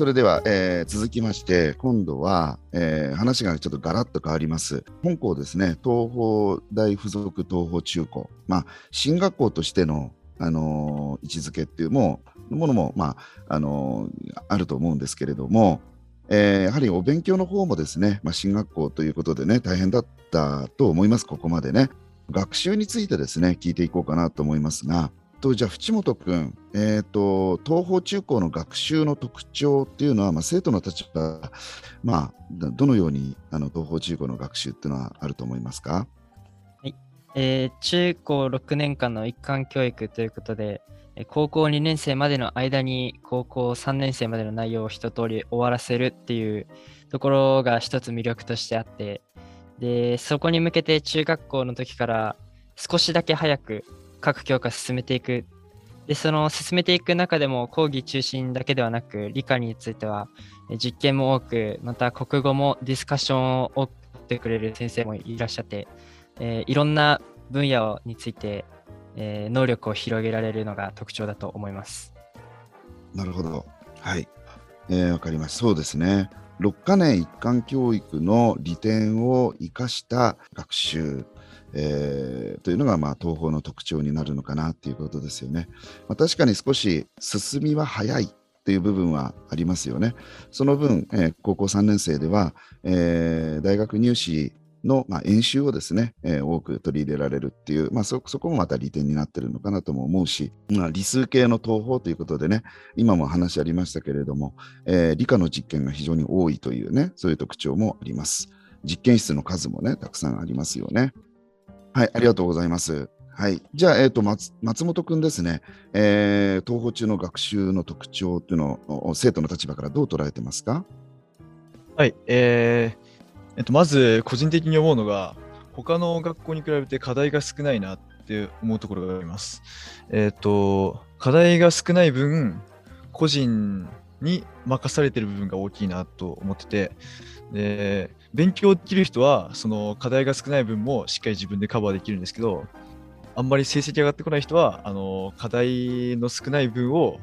それでは、えー続きまして、今度は、えー話がちょっとガラッと変わります。本校ですね、東邦大附属東邦中高、まあ、進学校としての、あのー位置づけっていうもものも、まああのーあると思うんですけれども、えーやはりお勉強の方もですね、まあ、進学校ということでね、大変だったと思います、ここまでね。学習についてですね、聞いていこうかなと思いますが、とじゃあ、淵本君、えー、と東邦中高の学習の特徴っていうのは、まあ、生徒の立場、まあ、どのようにあの東邦中高の学習っていうのはあると思いますか？はい。えー中高6年間の一貫教育ということで、高校2年生までの間に高校3年生までの内容を一通り終わらせるっていうところが一つ魅力としてあって、で、そこに向けて中学校の時から少しだけ早く各教科進めていく。で、その進めていく中でも講義中心だけではなく、理科については実験も多く、また国語もディスカッションを多くってくれる先生もいらっしゃって、えーいろんな分野について、えー能力を広げられるのが特徴だと思います。なるほど。はい。えーわかりました。そうですね。6カ年一貫教育の利点を生かした学習、えーというのが、まあ、東方の特徴になるのかなっていうことですよね。まあ、確かに少し進みは早いっていう部分はありますよね。その分、えー高校3年生では、えー大学入試の、まあ、演習をですね、えー多く取り入れられるっていう、まあ、そそこもまた利点になってるのかなとも思うし、まあ、理数系の東方ということでね、今も話ありましたけれども、えー理科の実験が非常に多いというね、そういう特徴もあります。実験室の数もね、たくさんありますよね。はい、ありがとうございます。はい、じゃあ、えー、と松松本君ですね、えー東方中の学習の特徴っていうのを生徒の立場からどう捉えてますか？はい、えーえっと、まず個人的に思うのが、他の学校に比べて課題が少ないなって思うところがあります。えっと、課題が少ない分、個人に任されてる部分が大きいなと思ってて、で勉強できる人は、その課題が少ない分もしっかり自分でカバーできるんですけど、あんまり成績上がってこない人は、あの課題の少ない分を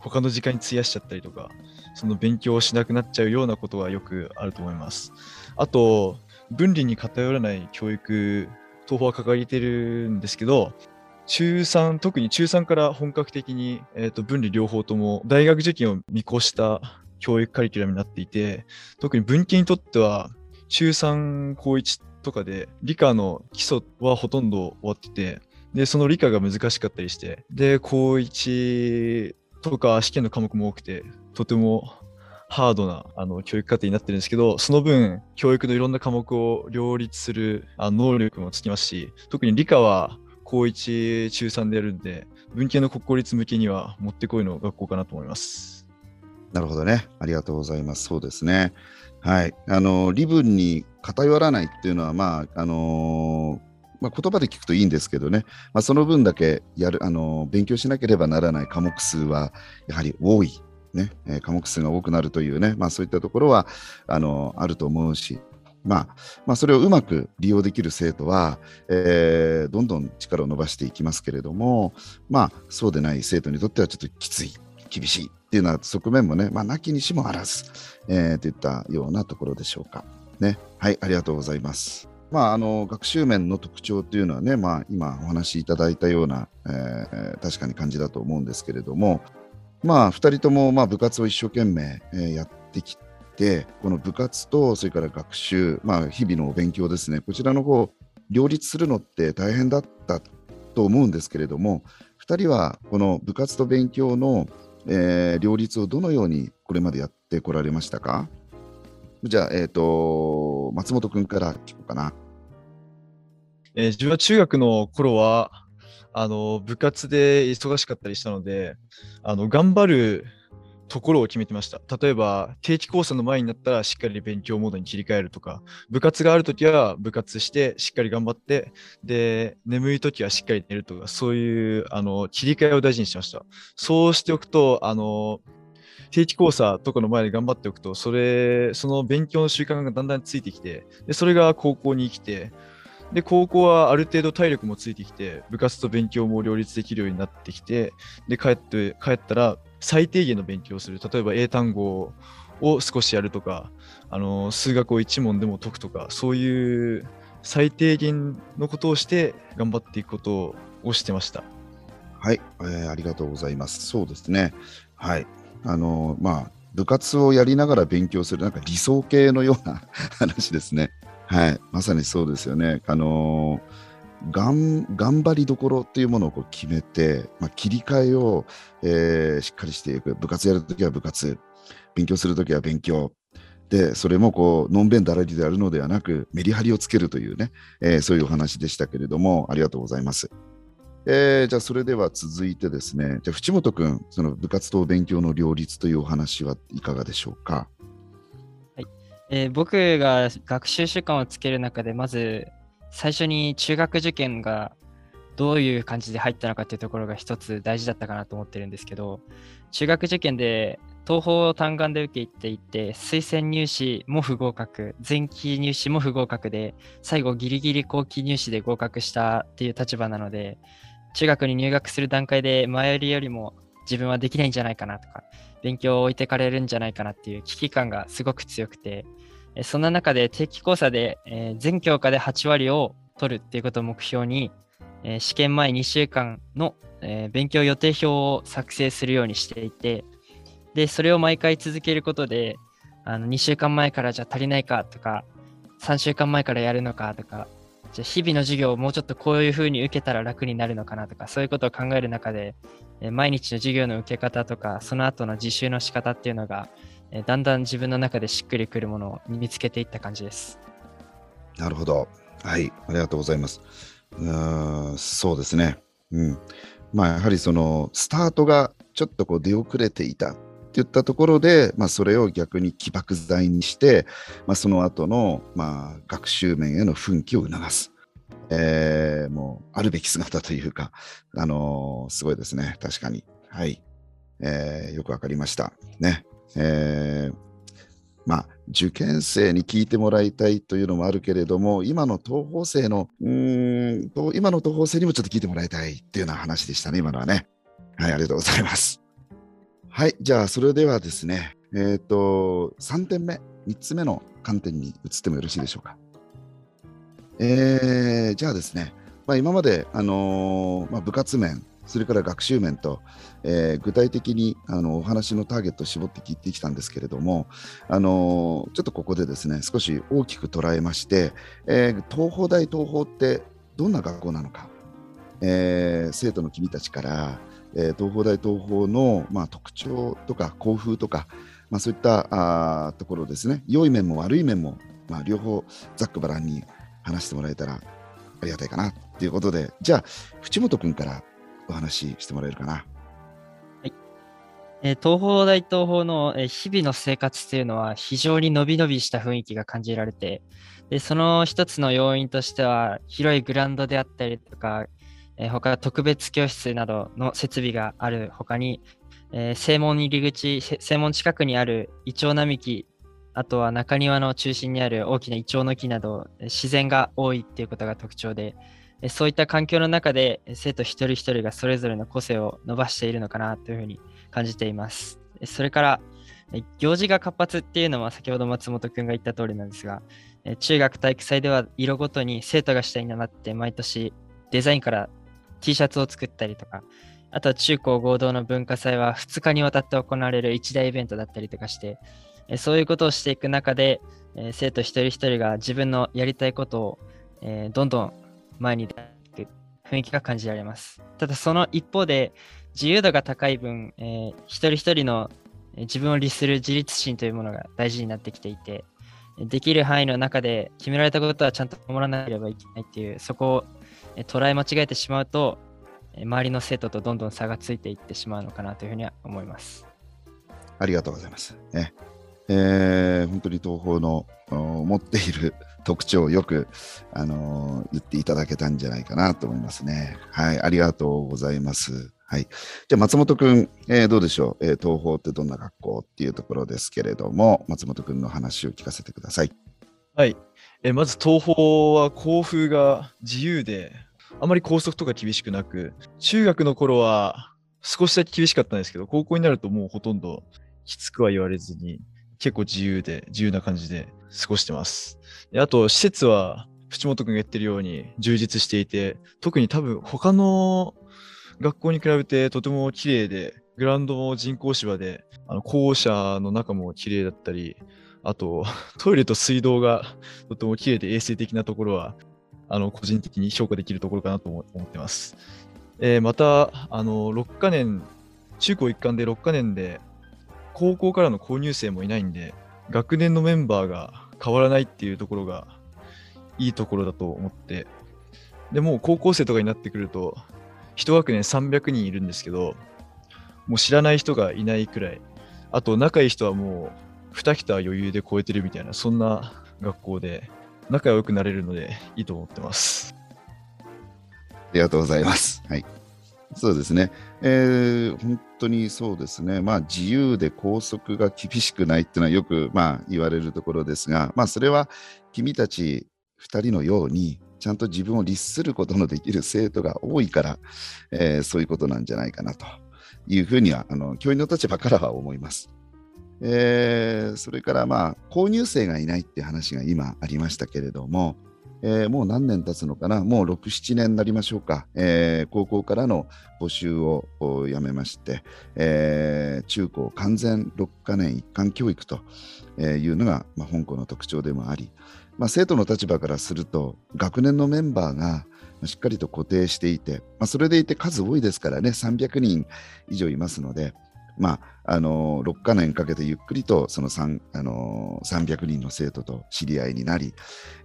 他の時間に費やしちゃったりとか、その勉強をしなくなっちゃうようなことはよくあると思います。あと、分離に偏らない教育、東方は掲げてるんですけど、中3、特に中3から本格的に、えー、と分離両方とも大学受験を見越した教育カリキュラムになっていて、特に文系にとっては、中3、高1とかで理科の基礎はほとんど終わってて、で、その理科が難しかったりして、で、高1とか試験の科目も多くて、とてもハードなあの教育課程になってるんですけど、その分、教育のいろんな科目を両立するあ能力もつきますし、特に理科は高1、中3でやるんで、文系の国公立向けにはもってこいの学校かなと思います。なるほどね。ありがとうございます。そうですね。はい。あの、理分に偏らないっていうのは、まあ、あのまあ、言葉で聞くといいんですけどね、まあ、その分だけやる、あの勉強しなければならない科目数はやはり多い、ねえー科目数が多くなるというね、まあ、そういったところはあのあると思うし、まあまあ、それをうまく利用できる生徒は、えーどんどん力を伸ばしていきますけれども、まあ、そうでない生徒にとってはちょっときつい、厳しいっていうような側面もね、まあ、なきにしもあらず、えーといったようなところでしょうか。ね、はい、ありがとうございます。まあ、あの学習面の特徴というのはね、まあ、今お話しいただいたような、えー確かに感じだと思うんですけれども、まあ、2人ともまあ部活を一生懸命、えやってきて、この部活とそれから学習、まあ、日々のお勉強ですね、こちらの方両立するのって大変だったと思うんですけれども、2人はこの部活と勉強の、えー両立をどのようにこれまでやってこられましたか？じゃあ、えっ、と、松本君から聞こうかな。えー自分は中学の頃は、あの、部活で忙しかったりしたので、あの、頑張るところを決めてました。例えば、定期講座の前になったらしっかり勉強モードに切り替えるとか、部活があるときは部活してしっかり頑張って、で、眠いときはしっかり寝るとか、そういうあの切り替えを大事にしました。そうしておくと、あの、定期講座とかの前で頑張っておくと、それ、その勉強の習慣がだんだんついてきて、でそれが高校に生きて、で、高校はある程度体力もついてきて、部活と勉強も両立できるようになってきて、で、帰って、帰ったら最低限の勉強をする。例えば英単語を少しやるとか、あの、数学を1問でも解くとか、そういう最低限のことをして頑張っていくことをしてました。はい、えー、ありがとうございます。そうですね。はい。あのまあ、部活をやりながら勉強する、なんか理想系のような 話ですね。はい、まさにそうですよね。あのがん頑張りどころっていうものをこう決めて、まあ、切り替えを、えー、しっかりしていく。部活やるときは部活、勉強するときは勉強。で、それもこう、のんべんだらりであるのではなく、メリハリをつけるというね、えー、そういうお話でしたけれども、ありがとうございます。えー、じゃあそれでは続いてですね、じゃあ淵本君、その部活と勉強の両立というお話はいかがでしょうか？はいえー、僕が学習習慣をつける中で、まず最初に中学受験がどういう感じで入ったのかっていうところが一つ大事だったかなと思ってるんですけど、中学受験で東方を単眼で受けていて、推薦入試も不合格、前期入試も不合格で、最後ギリギリ後期入試で合格したっていう立場なので、中学に入学する段階で前よりよりも自分はできないんじゃないかなとか、勉強を置いてかれるんじゃないかなっていう危機感がすごく強くて、そんな中で定期講座で、え全教科で8割を取るっていうことを目標に、え試験前2週間の、え勉強予定表を作成するようにしていて、で、それを毎回続けることで、あの2週間前からじゃ足りないかとか、3週間前からやるのかとか、じゃ日々の授業をもうちょっとこういうふうに受けたら楽になるのかなとか、そういうことを考える中で、え毎日の授業の受け方とか、その後の実習の仕方っていうのが、だんだん自分の中でしっくりくるものを身につけていった感じです。なるほど。はい、ありがとうございます。うんそうですね。うん。まあ、やはりその、スタートがちょっとこう出遅れていたっていったところで、まあ、それを逆に起爆剤にして、まあ、その後のまあ学習面への奮起を促す。えー、もうあるべき姿というか、あのー、すごいですね。確かに。はい。えー、よくわかりました。ね。えー、まあ、受験生に聞いてもらいたいというのもあるけれども、今の東方生の、うん今の東方生にもちょっと聞いてもらいたいっていうような話でしたね、今のはね。はい、ありがとうございます。はい、じゃあそれではですね、えっ、ー、と、3点目、3つ目の観点に移ってもよろしいでしょうか。えー、じゃあですね、まあ、今まで、あのー、まあ、部活面、それから学習面と、えー、具体的にあのお話のターゲットを絞って聞いてきたんですけれども、あのー、ちょっとここでですね少し大きく捉えまして、えー、東邦大東邦ってどんな学校なのか、えー、生徒の君たちからえー、東邦大東邦の、まあ、特徴とか校風とか、まあ、そういったあところですね。良い面も悪い面も、まあ、両方ざっくばらんに話してもらえたらありがたいかなということで。じゃあ淵本君からお話ししてもらえるかな。はいえ、東邦大東邦の、え日々の生活というのは非常に伸び伸びした雰囲気が感じられてでその一つの要因としては広いグラウンドであったりとかえ、他特別教室などの設備がある他に、え、正門入り口、正門近くにあるイチョウ並木、あとは中庭の中心にある大きなイチョウの木など、自然が多いっていうことが特徴で、そういった環境の中で生徒一人一人がそれぞれの個性を伸ばしているのかなというふうに感じています。それから、行事が活発っていうのは先ほど松本くんが言った通りなんですが、中学体育祭では色ごとに生徒が主体になって毎年デザインから T シャツを作ったりとか、あとは中高合同の文化祭は2日にわたって行われる一大イベントだったりとかして、そういうことをしていく中で、生徒一人一人が自分のやりたいことを、どんどん前に出て雰囲気が感じられます。ただその一方で、自由度が高い分、えー、一人一人の自分を律する自立心というものが大事になってきていて、できる範囲の中で決められたことはちゃんと守らなければいけないっていう、そこを捉え間違えてしまうと、周りの生徒とどんどん差がついていってしまうのかなというふうには思います。ありがとうございます。ねえー本当に東宝の持っている特徴をよく、あのー言っていただけたんじゃないかなと思いますね。はい、ありがとうございます。はい。じゃあ、松本くん、えーどうでしょう、えー東宝ってどんな学校っていうところですけれども、松本くんの話を聞かせてください。はい。えまず東宝は校風が自由で、あまり校則とか厳しくなく、中学の頃は少しだけ厳しかったんですけど、高校になるともうほとんどきつくは言われずに、結構自由で、自由な感じで過ごしてます。であと、施設は、淵本君が言ってるように充実していて、特に多分他の学校に比べてとても綺麗で、グラウンドも人工芝で、あの校舎の中も綺麗だったり、あと、トイレと水道が とても綺麗で衛生的なところは、あの、個人的に評価できるところかなと思ってます。えーまた、あの、6カ年、中高一貫で6カ年で、高校からの購入生もいないんで、学年のメンバーが変わらないっていうところが、いいところだと思って、でもう高校生とかになってくると、一学年300人いるんですけど、もう知らない人がいないくらい、あと仲いい人はもう2桁余裕で超えてるみたいな、そんな学校で仲良くなれるのでいいと思ってます。ありがとうございます。はい。そうですね。えー本当にそうですね。まあ、自由で校則が厳しくないっていうのはよく、まあ、言われるところですが、まあ、それは君たち2人のように、ちゃんと自分を律することのできる生徒が多いから、えーそういうことなんじゃないかなというふうには、あの教員の立場からは思います。えーそれから、まあ、購入生がいないって話が今ありましたけれども、えーもう何年経つのかな、もう6、7年になりましょうか、えー高校からの募集をやめまして、えー中高完全6カ年一貫教育というのが、まあ、本校の特徴でもあり、まあ、生徒の立場からすると、学年のメンバーがしっかりと固定していて、まあ、それでいて数多いですからね、300人以上いますので、まあ、あの6カ年かけてゆっくりとその3、あの300人の生徒と知り合いになり、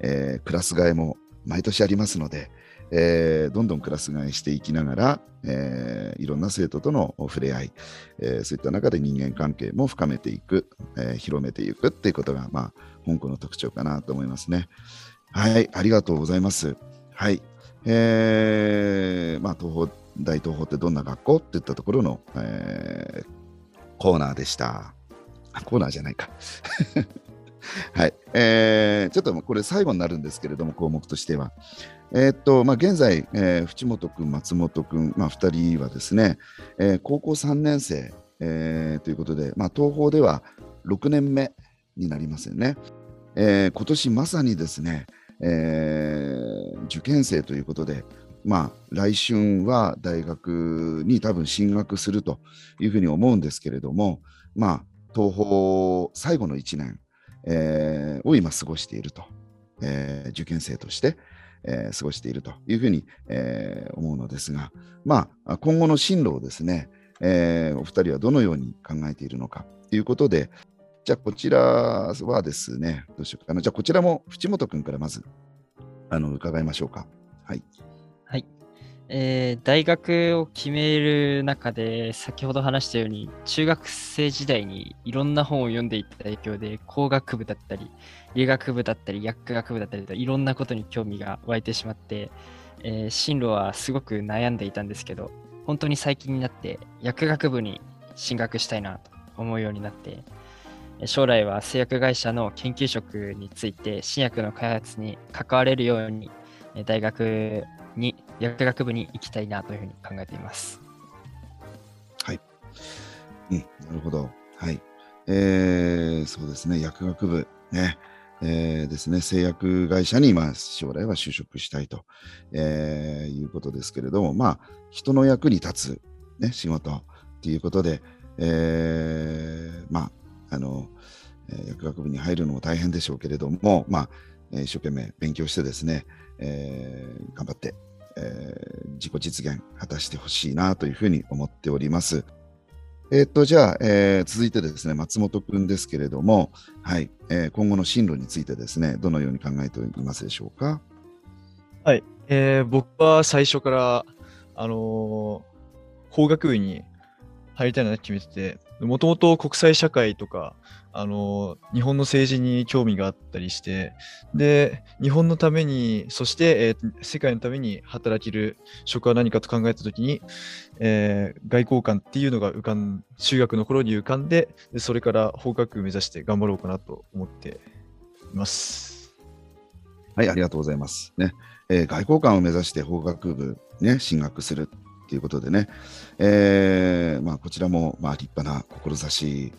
えークラス替えも毎年ありますので、えーどんどんクラス替えしていきながら、えーいろんな生徒との触れ合い、えーそういった中で人間関係も深めていく、えー広めていくっていうことが、まあ、本校の特徴かなと思いますね。はい、ありがとうございます。はい。えーまあ、東宝、大東宝ってどんな学校っていったところの、えーコーナーでした。コーナーじゃないか。はい。えーちょっとこれ最後になるんですけれども、項目としては。えーっと、まあ、現在、えー淵本君、松本君、まあ、2人はですね、えー高校3年生、えーということで、まあ、東宝では6年目になりますよね。えー今年まさにですね、えー受験生ということで、まあ、来春は大学に多分進学するというふうに思うんですけれども、まあ、東宝最後の1年、えーを今過ごしていると、えー受験生として、えー過ごしているというふうに、えー思うのですが、まあ、今後の進路をですね、えーお二人はどのように考えているのかということで、じゃあこちらはですね、どうしようかな。じゃあこちらも淵本君からまずあの伺いましょうか。はい。えー大学を決める中で、先ほど話したように、中学生時代にいろんな本を読んでいた影響で、工学部だったり、理学部だったり、薬学部だったりと、いろんなことに興味が湧いてしまって、えー進路はすごく悩んでいたんですけど、本当に最近になって、薬学部に進学したいなと思うようになって、将来は製薬会社の研究職について、新薬の開発に関われるように、え大学に薬学部に行きたいなというふうに考えています。はいうん、なるほど。はい。えーそうですね、薬学部、ね。えーですね、製薬会社に、まあ、将来は就職したいと、えーいうことですけれども、まあ、人の役に立つ、ね、仕事っていうことで、えーまあ、あの、えー薬学部に入るのも大変でしょうけれども、まあ、えー一生懸命勉強してですね、えー頑張って、えー自己実現果たしてほしいなというふうに思っております。えーっと、じゃあ、えー続いてですね、松本くんですけれども、はい、えー今後の進路についてですね、どのように考えていますでしょうか？はい。えー僕は最初から、あのー工学部に入りたいなって決めてて、もともと国際社会とか、あの、日本の政治に興味があったりして、で、日本のために、そして、えー、世界のために働ける職は何かと考えたときに、えー、外交官っていうのが浮かん、中学の頃に浮かんで、でそれから法学部目指して頑張ろうかなと思っています。はい、ありがとうございます。ね、えー、外交官を目指して法学部ね、進学するということでね、えーまあ、こちらもまあ立派な志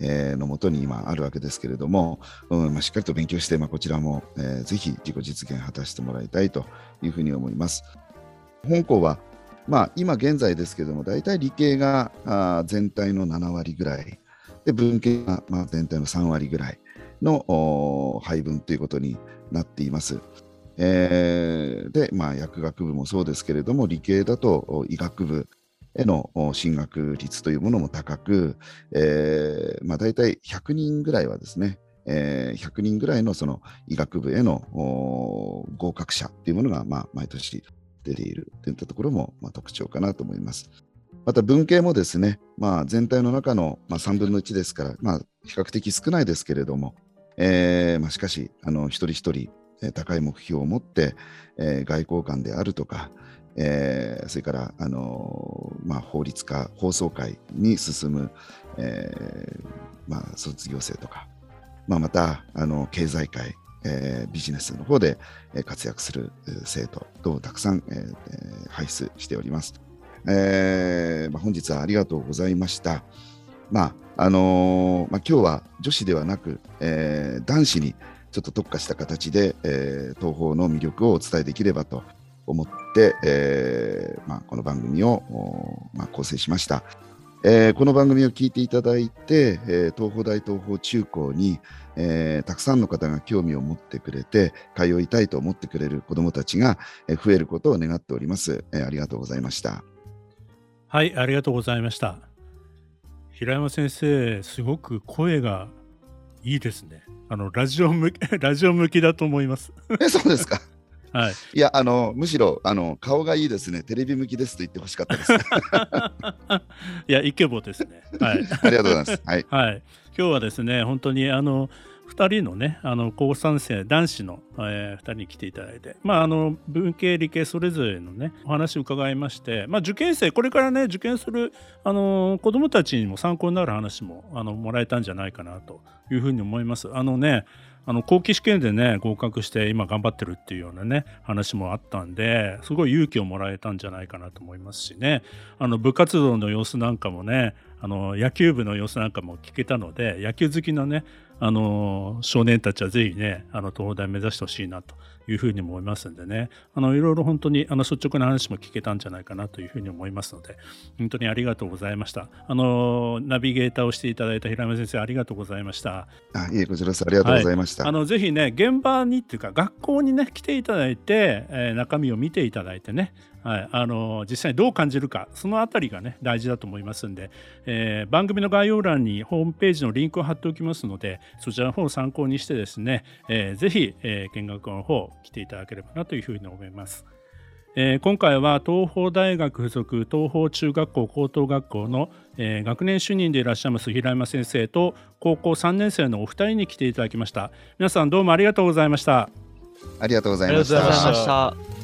のもとに今あるわけですけれども、うんまあ、しっかりと勉強して、まあ、こちらも、えー、ぜひ自己実現果たしてもらいたいというふうに思います。本校は、まあ、今現在ですけれども、大体理系があ全体の7割ぐらい、で文系がまあ全体の3割ぐらいの配分ということになっています。えー、で、まあ、薬学部もそうですけれども、理系だと医学部への進学率というものも高く、えーまあ、大体100人ぐらいはですね、えー、100人ぐらいのその医学部への合格者というものが、まあ、毎年出ているといったところも、まあ、特徴かなと思います。また文系もですね、まあ、全体の中の、まあ、3分の1ですから、まあ、比較的少ないですけれども、えーまあ、しかしあの一人一人高い目標を持って、えー、外交官であるとか、えー、それから、あのー、まあ、法律家、放送会に進む、えーまあ、卒業生とか、まあ、またあの経済界、えー、ビジネスの方で活躍する生徒とたくさん、えー、輩出しております。えーまあ、本日はありがとうございました。まああのーまあ、今日は女子ではなく、えー、男子にちょっと特化した形で、えー、東宝の魅力をお伝えできればと思って、えーまあ、この番組を、まあ、構成しました。えー、この番組を聞いていただいて、えー、東邦大東邦中高に、えー、たくさんの方が興味を持ってくれて、通いたいと思ってくれる子どもたちが増えることを願っております、えー。ありがとうございました。はい、ありがとうございました。平山先生、すごく声がいいですね。あのラジオ向き ラジオ向きだと思います。えそうですか？はい、いやあのむしろあの顔がいいですねテレビ向きですと言ってほしかったです。いやイケボですね。はい。ありがとうございます。はい。はい。今日はですね本当にあの2人のねあの高3生男子の、えー、2人に来ていただいて、まあ、あの文系理系それぞれのねお話を伺いまして、まあ、受験生これからね受験するあの子どもたちにも参考になる話もあのもらえたんじゃないかなというふうに思います。あのねあの後期試験でね合格して今頑張ってるっていうようなね話もあったんですごい勇気をもらえたんじゃないかなと思いますしね。あの部活動の様子なんかもねあの野球部の様子なんかも聞けたので野球好きなねあの少年たちはぜひねあの東大目指してほしいなというふうに思いますんでね。あのいろいろ本当にあの率直な話も聞けたんじゃないかなというふうに思いますので本当にありがとうございました。あのナビゲーターをしていただいた平山先生ありがとうございました。あいえこちらこそありがとうございました、はい、あのぜひね現場にっていうか学校にね来ていただいて、えー、中身を見ていただいてねはい、あの実際にどう感じるかそのあたりがね大事だと思いますんで、えー、番組の概要欄にホームページのリンクを貼っておきますのでそちらの方を参考にしてですね、えー、ぜひ、えー、見学の方来ていただければなというふうに思います。えー、今回は東邦大学附属東邦中学校高等学校の、えー、学年主任でいらっしゃいます平山先生と高校3年生のお二人に来ていただきました。皆さんどうもありがとうございました。ありがとうございました